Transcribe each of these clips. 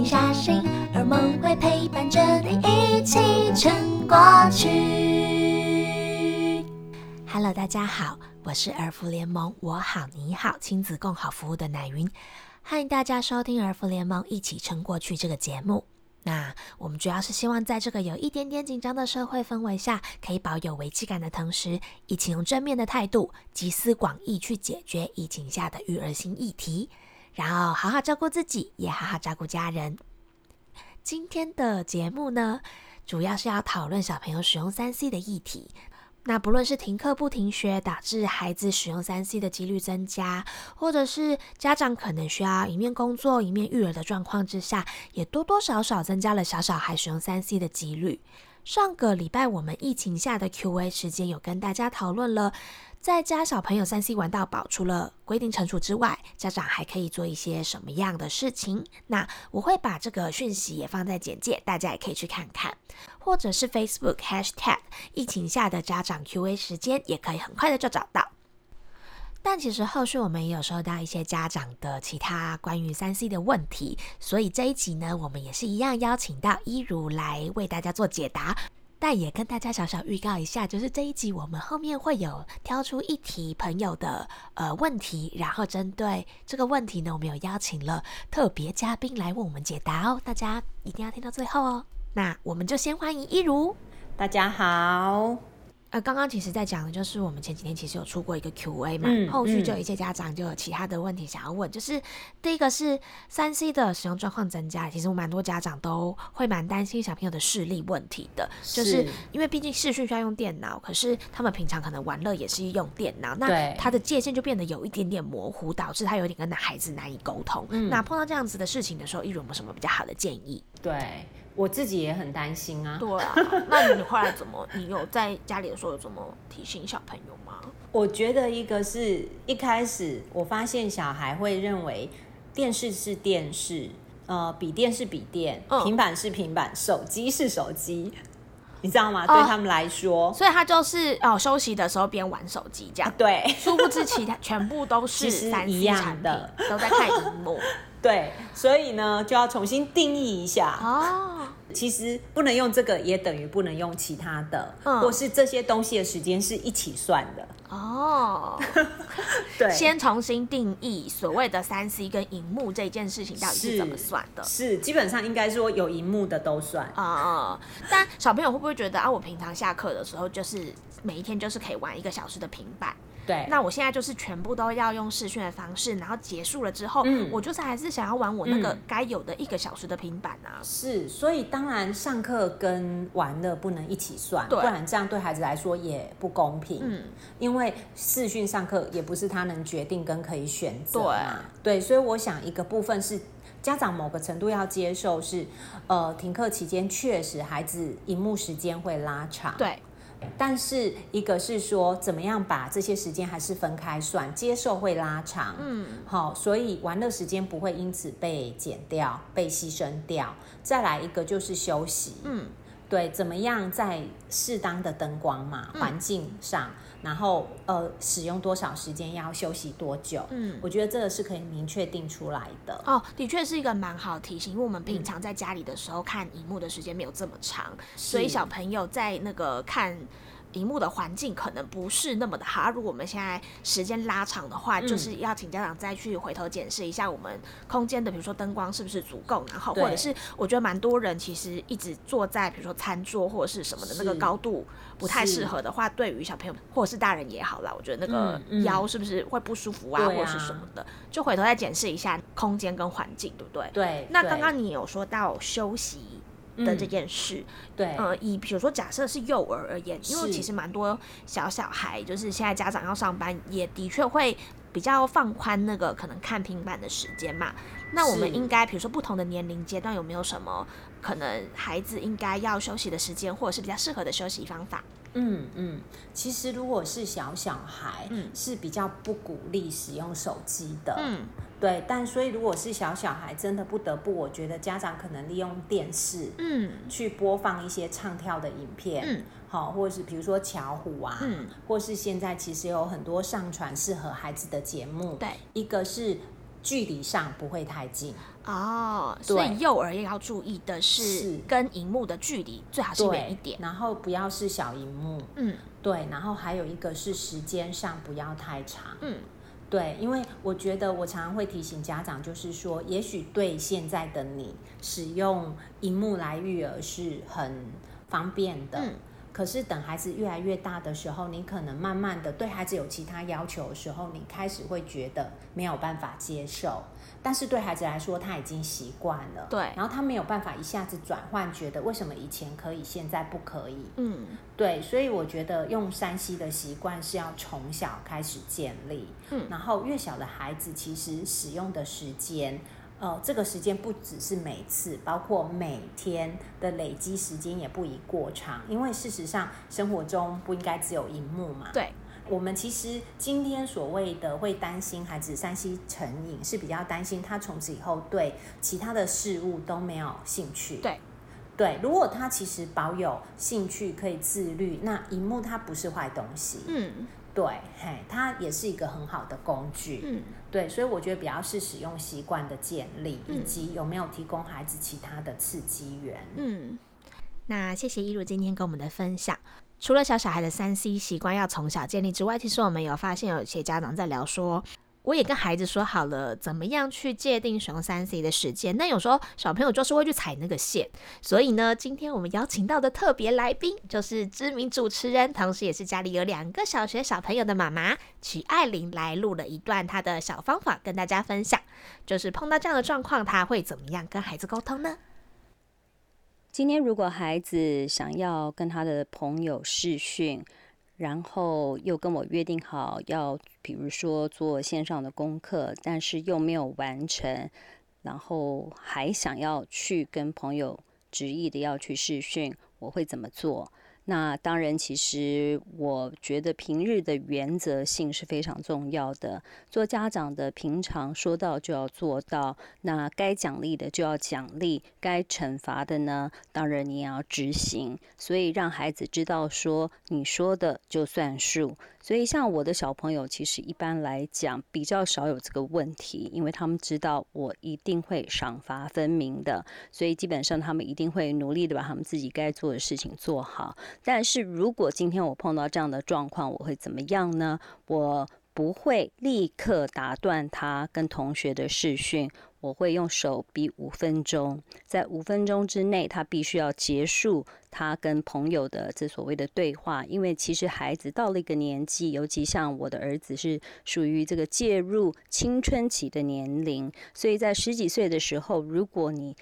静下心，儿梦会陪伴着你一起撑过去。Hello，大家好，我是儿福联盟我好你好亲子共好服务的乃云，欢迎大家收听儿福联盟一起撑过去这个节目。那我们主要是希望在这个有一点点紧张的社会氛围下，可以保有危机感的同时，一起用正面的态度，集思广益去解决疫情下的育儿新议题，然后好好照顾自己，也好好照顾家人。今天的节目呢，主要是要讨论小朋友使用三 C 的议题。那不论是停课不停学，导致孩子使用三 C 的几率增加，或者是家长可能需要一面工作一面育儿的状况之下，也多多少少增加了小小孩使用三 C 的几率。上个礼拜我们疫情下的 Q&A 时间有跟大家讨论了。在家小朋友三 C 玩到饱，除了规定惩处之外，家长还可以做一些什么样的事情？那我会把这个讯息也放在简介，大家也可以去看看，或者是 Facebook Hashtag 疫情下的家长 QA 时间，也可以很快的就找到。但其实后续我们也有收到一些家长的其他关于三 C 的问题，所以这一集呢，我们也是一样邀请到一如来为大家做解答。但也跟大家小小预告一下，就是这一集我们后面会有挑出一题朋友的呃问题，然后针对这个问题呢，我们有邀请了特别嘉宾来为我们解答哦，大家一定要听到最后哦。那我们就先欢迎一如，大家好。呃，刚刚其实在讲的就是我们前几天其实有出过一个 Q&A 嘛，嗯、后续就有一些家长就有其他的问题想要问，嗯、就是第一个是三 C 的使用状况增加，其实我蛮多家长都会蛮担心小朋友的视力问题的，是就是因为毕竟视讯需要用电脑，可是他们平常可能玩乐也是用电脑，那他的界限就变得有一点点模糊，导致他有点跟孩子难以沟通。嗯、那碰到这样子的事情的时候，一如有什么比较好的建议？对。我自己也很担心啊。对啊，那你后来怎么？你有在家里的时候有怎么提醒小朋友吗？我觉得一个是一开始我发现小孩会认为电视是电视，呃，笔电是笔电，嗯、平板是平板，手机是手机，你知道吗？哦、对他们来说，所以他就是哦，休息的时候边玩手机这样。对，殊不知其他全部都是三 C 产品，都在看荧幕。对，所以呢，就要重新定义一下哦。其实不能用这个，也等于不能用其他的，嗯、或是这些东西的时间是一起算的哦。对，先重新定义所谓的三 C 跟荧幕这件事情到底是怎么算的？是，是基本上应该说有荧幕的都算啊、嗯。但小朋友会不会觉得啊，我平常下课的时候就是每一天就是可以玩一个小时的平板？对，那我现在就是全部都要用视讯的方式，然后结束了之后，嗯，我就是还是想要玩我那个该有的一个小时的平板啊。是，所以当然上课跟玩乐不能一起算，不然这样对孩子来说也不公平。嗯，因为视讯上课也不是他能决定跟可以选择嘛。对，对，所以我想一个部分是家长某个程度要接受是，呃，停课期间确实孩子荧幕时间会拉长。对。但是一个是说，怎么样把这些时间还是分开算，接受会拉长，嗯，好，所以玩乐时间不会因此被减掉、被牺牲掉。再来一个就是休息，嗯，对，怎么样在适当的灯光嘛、环境上，然后呃，使用多少时间要休息多久，嗯，我觉得这个是可以明确定出来的。哦，的确是一个蛮好的提醒，因为我们平常在家里的时候看荧幕的时间没有这么长，是所以小朋友在那个看。荧幕的环境可能不是那么的好，如果我们现在时间拉长的话，嗯、就是要请家长再去回头检视一下我们空间的，比如说灯光是不是足够，然后或者是我觉得蛮多人其实一直坐在比如说餐桌或者是什么的那个高度不太适合的话，对于小朋友或者是大人也好啦，我觉得那个腰是不是会不舒服啊，嗯嗯、或者是什么的，就回头再检视一下空间跟环境，对不对？对。那刚刚你有说到休息。的这件事，嗯、对，呃，以比如说假设是幼儿而言，因为其实蛮多小小孩，就是现在家长要上班，也的确会比较放宽那个可能看平板的时间嘛。那我们应该，比如说不同的年龄阶段，有没有什么可能孩子应该要休息的时间，或者是比较适合的休息方法？嗯嗯，其实如果是小小孩，嗯，是比较不鼓励使用手机的，嗯。对，但所以如果是小小孩，真的不得不，我觉得家长可能利用电视，嗯，去播放一些唱跳的影片，嗯，好，或者是比如说巧虎啊，嗯，或是现在其实有很多上传适合孩子的节目，对，一个是距离上不会太近哦，所以幼儿也要注意的是跟荧幕的距离最好是远一点，然后不要是小荧幕，嗯，对，然后还有一个是时间上不要太长，嗯，对，因为我觉得我常常会提醒家长，就是说，也许对现在的你使用荧幕来育儿是很方便的。可是等孩子越来越大的时候，你可能慢慢的对孩子有其他要求的时候，你开始会觉得没有办法接受。但是对孩子来说，他已经习惯了，对，然后他没有办法一下子转换，觉得为什么以前可以，现在不可以？嗯，对，所以我觉得用山西的习惯是要从小开始建立，嗯，然后越小的孩子其实使用的时间。呃，这个时间不只是每次，包括每天的累积时间也不宜过长，因为事实上生活中不应该只有荧幕嘛。对，我们其实今天所谓的会担心孩子三 C 成瘾，是比较担心他从此以后对其他的事物都没有兴趣。对，对，如果他其实保有兴趣，可以自律，那荧幕它不是坏东西。嗯。对，嘿，它也是一个很好的工具。嗯，对，所以我觉得比较是使用习惯的建立，嗯，以及有没有提供孩子其他的刺激源。嗯，那谢谢一如今天跟我们的分享。除了小小孩的三 C 习惯要从小建立之外，其实我们有发现有些家长在聊说。我也跟孩子说好了，怎么样去界定使用三 C 的时间。那有时候小朋友就是会去踩那个线，所以呢，今天我们邀请到的特别来宾就是知名主持人，同时也是家里有两个小学小朋友的妈妈曲爱玲，来录了一段她的小方法跟大家分享。就是碰到这样的状况，她会怎么样跟孩子沟通呢？今天如果孩子想要跟他的朋友视讯。然后又跟我约定好要，比如说做线上的功课，但是又没有完成，然后还想要去跟朋友执意的要去试训，我会怎么做？那当然，其实我觉得平日的原则性是非常重要的。做家长的，平常说到就要做到。那该奖励的就要奖励，该惩罚的呢，当然你也要执行。所以让孩子知道说，你说的就算数。所以，像我的小朋友，其实一般来讲比较少有这个问题，因为他们知道我一定会赏罚分明的，所以基本上他们一定会努力的把他们自己该做的事情做好。但是如果今天我碰到这样的状况，我会怎么样呢？我不会立刻打断他跟同学的视讯。我会用手比五分钟，在五分钟之内，他必须要结束他跟朋友的这所谓的对话。因为其实孩子到了一个年纪，尤其像我的儿子是属于这个介入青春期的年龄，所以在十几岁的时候，如果你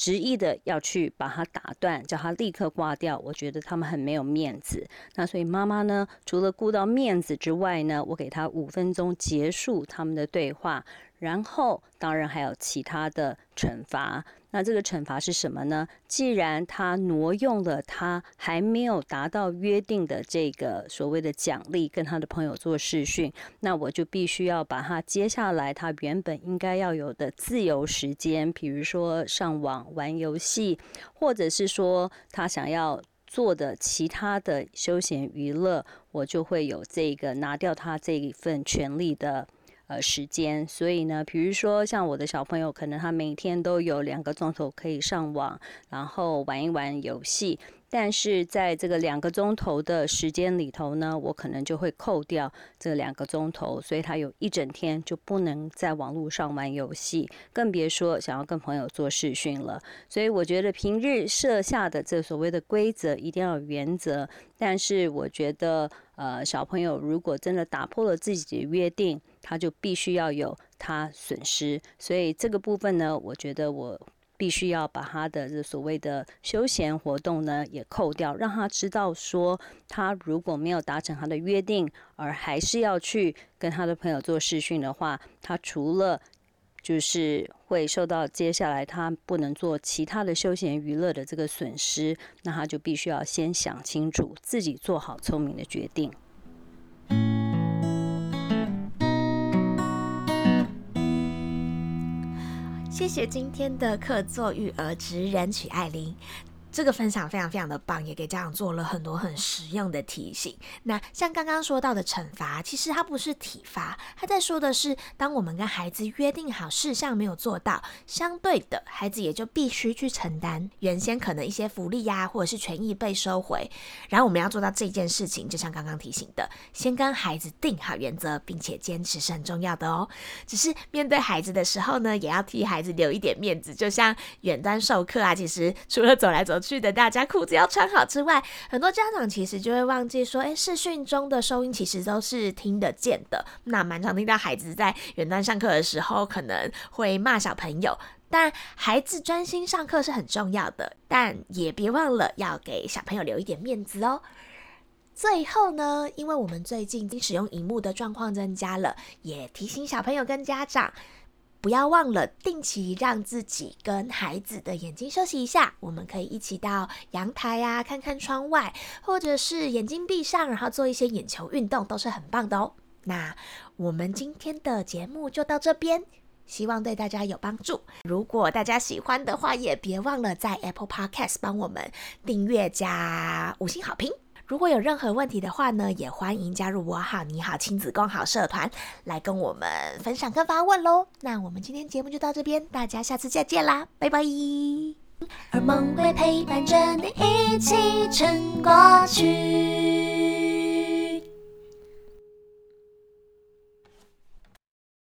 执意的要去把他打断，叫他立刻挂掉，我觉得他们很没有面子。那所以妈妈呢，除了顾到面子之外呢，我给他五分钟结束他们的对话。然后，当然还有其他的惩罚。那这个惩罚是什么呢？既然他挪用了他还没有达到约定的这个所谓的奖励，跟他的朋友做试训，那我就必须要把他接下来他原本应该要有的自由时间，比如说上网玩游戏，或者是说他想要做的其他的休闲娱乐，我就会有这个拿掉他这一份权利的。呃，时间，所以呢，比如说像我的小朋友，可能他每天都有两个钟头可以上网，然后玩一玩游戏。但是在这个两个钟头的时间里头呢，我可能就会扣掉这两个钟头，所以他有一整天就不能在网络上玩游戏，更别说想要跟朋友做视讯了。所以我觉得平日设下的这所谓的规则一定要有原则，但是我觉得呃，小朋友如果真的打破了自己的约定，他就必须要有他损失。所以这个部分呢，我觉得我。必须要把他的这所谓的休闲活动呢也扣掉，让他知道说，他如果没有达成他的约定，而还是要去跟他的朋友做试训的话，他除了就是会受到接下来他不能做其他的休闲娱乐的这个损失，那他就必须要先想清楚，自己做好聪明的决定。谢谢今天的客座育儿职人曲爱玲。这个分享非常非常的棒，也给家长做了很多很实用的提醒。那像刚刚说到的惩罚，其实它不是体罚，它在说的是，当我们跟孩子约定好事项没有做到，相对的，孩子也就必须去承担原先可能一些福利呀、或者是权益被收回。然后我们要做到这件事情，就像刚刚提醒的，先跟孩子定好原则，并且坚持是很重要的哦。只是面对孩子的时候呢，也要替孩子留一点面子。就像远端授课啊，其实除了走来走去的大家裤子要穿好之外，很多家长其实就会忘记说，诶，视讯中的收音其实都是听得见的。那蛮常听到孩子在远端上课的时候，可能会骂小朋友。但孩子专心上课是很重要的，但也别忘了要给小朋友留一点面子哦。最后呢，因为我们最近使用荧幕的状况增加了，也提醒小朋友跟家长。不要忘了定期让自己跟孩子的眼睛休息一下。我们可以一起到阳台啊，看看窗外，或者是眼睛闭上，然后做一些眼球运动，都是很棒的哦。那我们今天的节目就到这边，希望对大家有帮助。如果大家喜欢的话，也别忘了在 Apple Podcast 帮我们订阅加五星好评。如果有任何问题的话呢，也欢迎加入我好你好亲子共好社团来跟我们分享跟发问喽。那我们今天节目就到这边，大家下次再见啦，拜拜。而梦会陪伴着你一起撑过去。